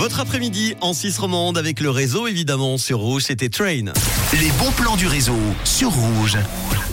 Votre après-midi en Suisse romande avec le réseau évidemment sur Rouge, c'était Train. Les bons plans du réseau sur Rouge.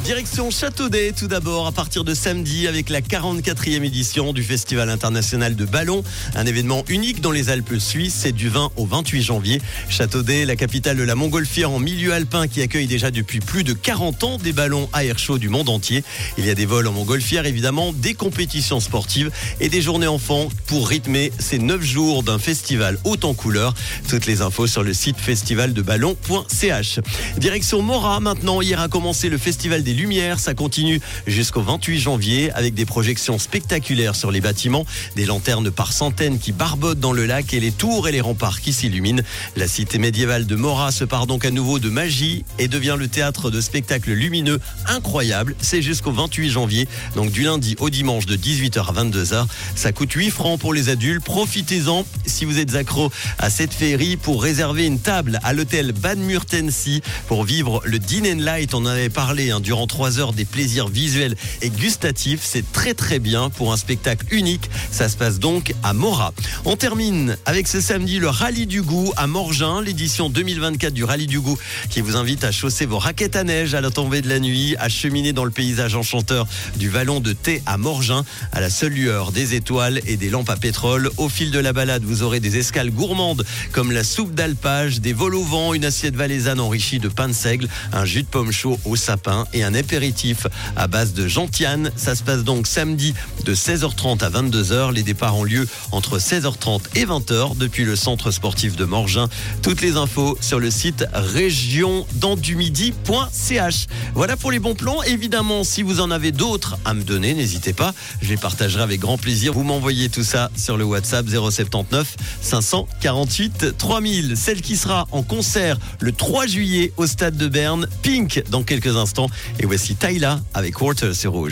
Direction Châteaudet tout d'abord à partir de samedi avec la 44e édition du Festival international de ballon, un événement unique dans les Alpes suisses, c'est du 20 au 28 janvier. Châteaudet, la capitale de la montgolfière en milieu alpin qui accueille déjà depuis plus de 40 ans des ballons à air chaud du monde entier. Il y a des vols en montgolfière évidemment, des compétitions sportives et des journées enfants pour rythmer ces 9 jours d'un festival haut en couleur. Toutes les infos sur le site festivaldeballon.ch. Direction Mora maintenant, hier a commencé le festival des Lumières, ça continue jusqu'au 28 janvier avec des projections spectaculaires sur les bâtiments, des lanternes par centaines qui barbotent dans le lac et les tours et les remparts qui s'illuminent. La cité médiévale de Mora se part donc à nouveau de magie et devient le théâtre de spectacles lumineux incroyables. C'est jusqu'au 28 janvier, donc du lundi au dimanche de 18h à 22h. Ça coûte 8 francs pour les adultes. Profitez-en si vous êtes à cette féerie pour réserver une table à l'hôtel Bad Murtensi pour vivre le Din and Light. On en avait parlé hein, durant trois heures des plaisirs visuels et gustatifs. C'est très très bien pour un spectacle unique. Ça se passe donc à Mora. On termine avec ce samedi le Rallye du Goût à Morgin, l'édition 2024 du Rallye du Goût qui vous invite à chausser vos raquettes à neige à la tombée de la nuit, à cheminer dans le paysage enchanteur du vallon de Thé à Morgin, à la seule lueur des étoiles et des lampes à pétrole. Au fil de la balade, vous aurez des escales gourmandes comme la soupe d'alpage, des vols au vent, une assiette valaisanne enrichie de pain de seigle, un jus de pomme chaud au sapin et un apéritif à base de gentiane. Ça se passe donc samedi de 16h30 à 22h. Les départs ont lieu entre 16h30 et 20h depuis le centre sportif de Morgin. Toutes les infos sur le site régiondandumidi.ch. Voilà pour les bons plans. Évidemment, si vous en avez d'autres à me donner, n'hésitez pas. Je les partagerai avec grand plaisir. Vous m'envoyez tout ça sur le WhatsApp 079 548 3000. Celle qui sera en concert le 3 juillet au stade de Berne, Pink dans quelques instants. Et voici Tyla avec Water sur Rouge.